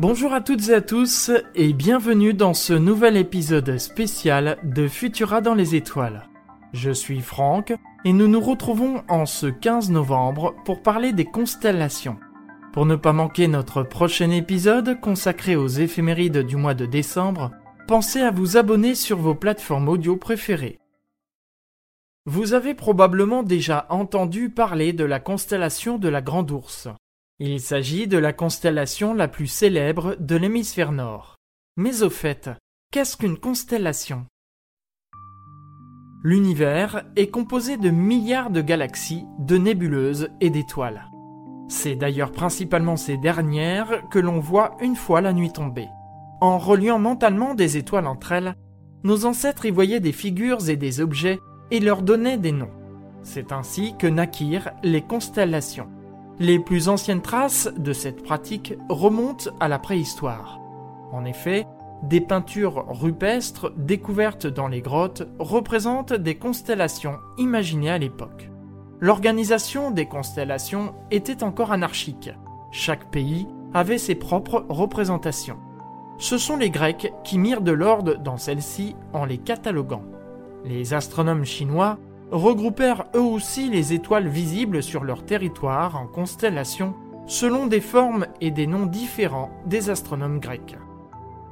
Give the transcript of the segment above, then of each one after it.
Bonjour à toutes et à tous et bienvenue dans ce nouvel épisode spécial de Futura dans les étoiles. Je suis Franck et nous nous retrouvons en ce 15 novembre pour parler des constellations. Pour ne pas manquer notre prochain épisode consacré aux éphémérides du mois de décembre, pensez à vous abonner sur vos plateformes audio préférées. Vous avez probablement déjà entendu parler de la constellation de la Grande Ourse. Il s'agit de la constellation la plus célèbre de l'hémisphère nord. Mais au fait, qu'est-ce qu'une constellation? L'univers est composé de milliards de galaxies, de nébuleuses et d'étoiles. C'est d'ailleurs principalement ces dernières que l'on voit une fois la nuit tombée. En reliant mentalement des étoiles entre elles, nos ancêtres y voyaient des figures et des objets et leur donnaient des noms. C'est ainsi que naquirent les constellations. Les plus anciennes traces de cette pratique remontent à la préhistoire. En effet, des peintures rupestres découvertes dans les grottes représentent des constellations imaginées à l'époque. L'organisation des constellations était encore anarchique. Chaque pays avait ses propres représentations. Ce sont les Grecs qui mirent de l'ordre dans celles-ci en les cataloguant. Les astronomes chinois regroupèrent eux aussi les étoiles visibles sur leur territoire en constellations selon des formes et des noms différents des astronomes grecs.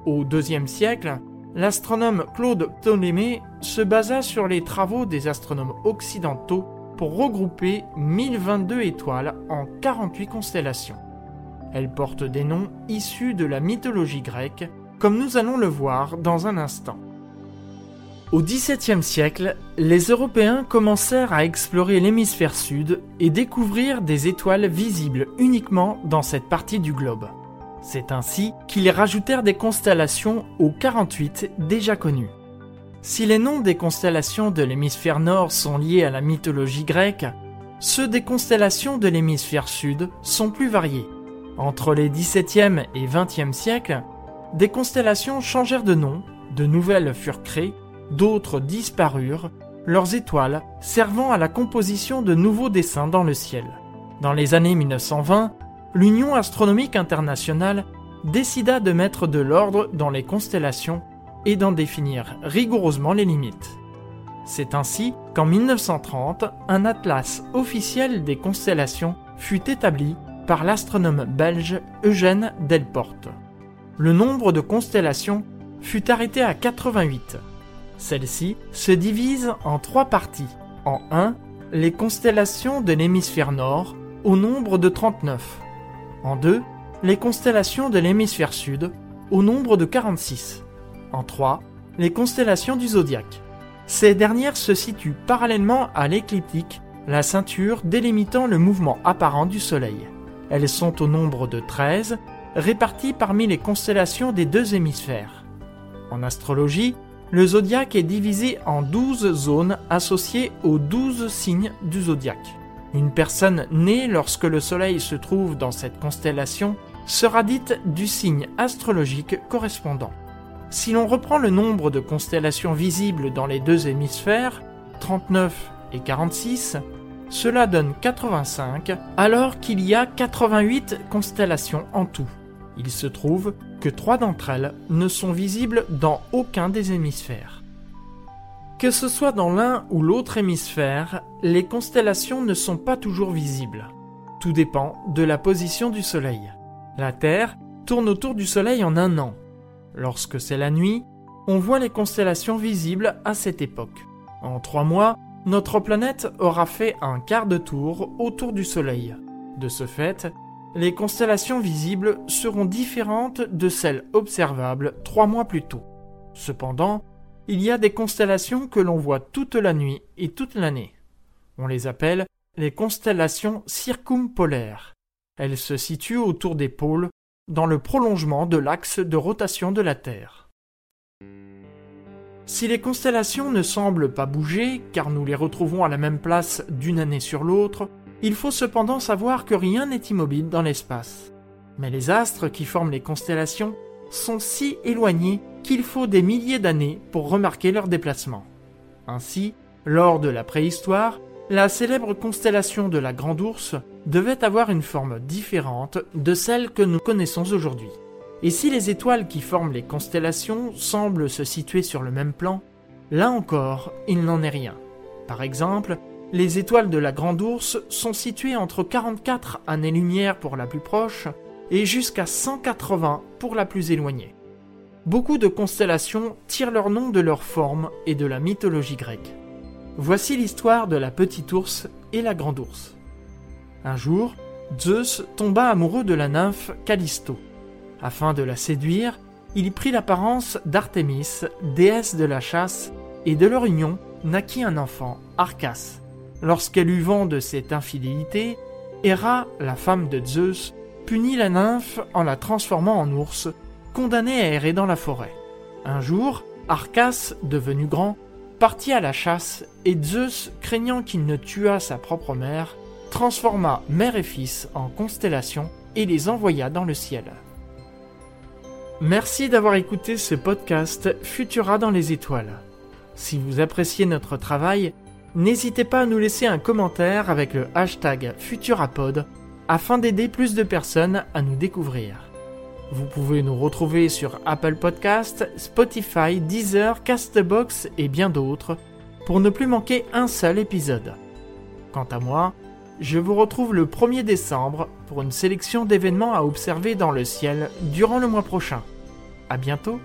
Au IIe siècle, l'astronome Claude Ptolémée se basa sur les travaux des astronomes occidentaux pour regrouper 1022 étoiles en 48 constellations. Elles portent des noms issus de la mythologie grecque, comme nous allons le voir dans un instant. Au XVIIe siècle, les Européens commencèrent à explorer l'hémisphère sud et découvrir des étoiles visibles uniquement dans cette partie du globe. C'est ainsi qu'ils rajoutèrent des constellations aux 48 déjà connues. Si les noms des constellations de l'hémisphère nord sont liés à la mythologie grecque, ceux des constellations de l'hémisphère sud sont plus variés. Entre les XVIIe et XXe siècles, des constellations changèrent de nom, de nouvelles furent créées d'autres disparurent, leurs étoiles servant à la composition de nouveaux dessins dans le ciel. Dans les années 1920, l'Union astronomique internationale décida de mettre de l'ordre dans les constellations et d'en définir rigoureusement les limites. C'est ainsi qu'en 1930, un atlas officiel des constellations fut établi par l'astronome belge Eugène Delporte. Le nombre de constellations fut arrêté à 88, celle-ci se divise en trois parties. En 1, les constellations de l'hémisphère nord, au nombre de 39. En 2, les constellations de l'hémisphère sud, au nombre de 46. En 3, les constellations du zodiaque. Ces dernières se situent parallèlement à l'écliptique, la ceinture délimitant le mouvement apparent du Soleil. Elles sont au nombre de 13, réparties parmi les constellations des deux hémisphères. En astrologie, le zodiaque est divisé en 12 zones associées aux 12 signes du zodiaque. Une personne née lorsque le Soleil se trouve dans cette constellation sera dite du signe astrologique correspondant. Si l'on reprend le nombre de constellations visibles dans les deux hémisphères, 39 et 46, cela donne 85, alors qu'il y a 88 constellations en tout. Il se trouve que trois d'entre elles ne sont visibles dans aucun des hémisphères. Que ce soit dans l'un ou l'autre hémisphère, les constellations ne sont pas toujours visibles. Tout dépend de la position du Soleil. La Terre tourne autour du Soleil en un an. Lorsque c'est la nuit, on voit les constellations visibles à cette époque. En trois mois, notre planète aura fait un quart de tour autour du Soleil. De ce fait, les constellations visibles seront différentes de celles observables trois mois plus tôt. Cependant, il y a des constellations que l'on voit toute la nuit et toute l'année. On les appelle les constellations circumpolaires. Elles se situent autour des pôles, dans le prolongement de l'axe de rotation de la Terre. Si les constellations ne semblent pas bouger, car nous les retrouvons à la même place d'une année sur l'autre, il faut cependant savoir que rien n'est immobile dans l'espace. Mais les astres qui forment les constellations sont si éloignés qu'il faut des milliers d'années pour remarquer leur déplacement. Ainsi, lors de la préhistoire, la célèbre constellation de la Grande Ourse devait avoir une forme différente de celle que nous connaissons aujourd'hui. Et si les étoiles qui forment les constellations semblent se situer sur le même plan, là encore, il n'en est rien. Par exemple, les étoiles de la Grande Ourse sont situées entre 44 années-lumière pour la plus proche et jusqu'à 180 pour la plus éloignée. Beaucoup de constellations tirent leur nom de leur forme et de la mythologie grecque. Voici l'histoire de la petite ours et la grande ours. Un jour, Zeus tomba amoureux de la nymphe Callisto. Afin de la séduire, il prit l'apparence d'Artémis, déesse de la chasse, et de leur union naquit un enfant, Arcas. Lorsqu'elle eut vent de cette infidélité, Héra, la femme de Zeus, punit la nymphe en la transformant en ours, condamné à errer dans la forêt. Un jour, Arcas, devenu grand, partit à la chasse, et Zeus, craignant qu'il ne tuât sa propre mère, transforma mère et fils en constellations et les envoya dans le ciel. Merci d'avoir écouté ce podcast Futura dans les étoiles. Si vous appréciez notre travail, n'hésitez pas à nous laisser un commentaire avec le hashtag Futurapod afin d'aider plus de personnes à nous découvrir. Vous pouvez nous retrouver sur Apple Podcast, Spotify, Deezer, Castbox et bien d'autres pour ne plus manquer un seul épisode. Quant à moi, je vous retrouve le 1er décembre pour une sélection d'événements à observer dans le ciel durant le mois prochain. À bientôt!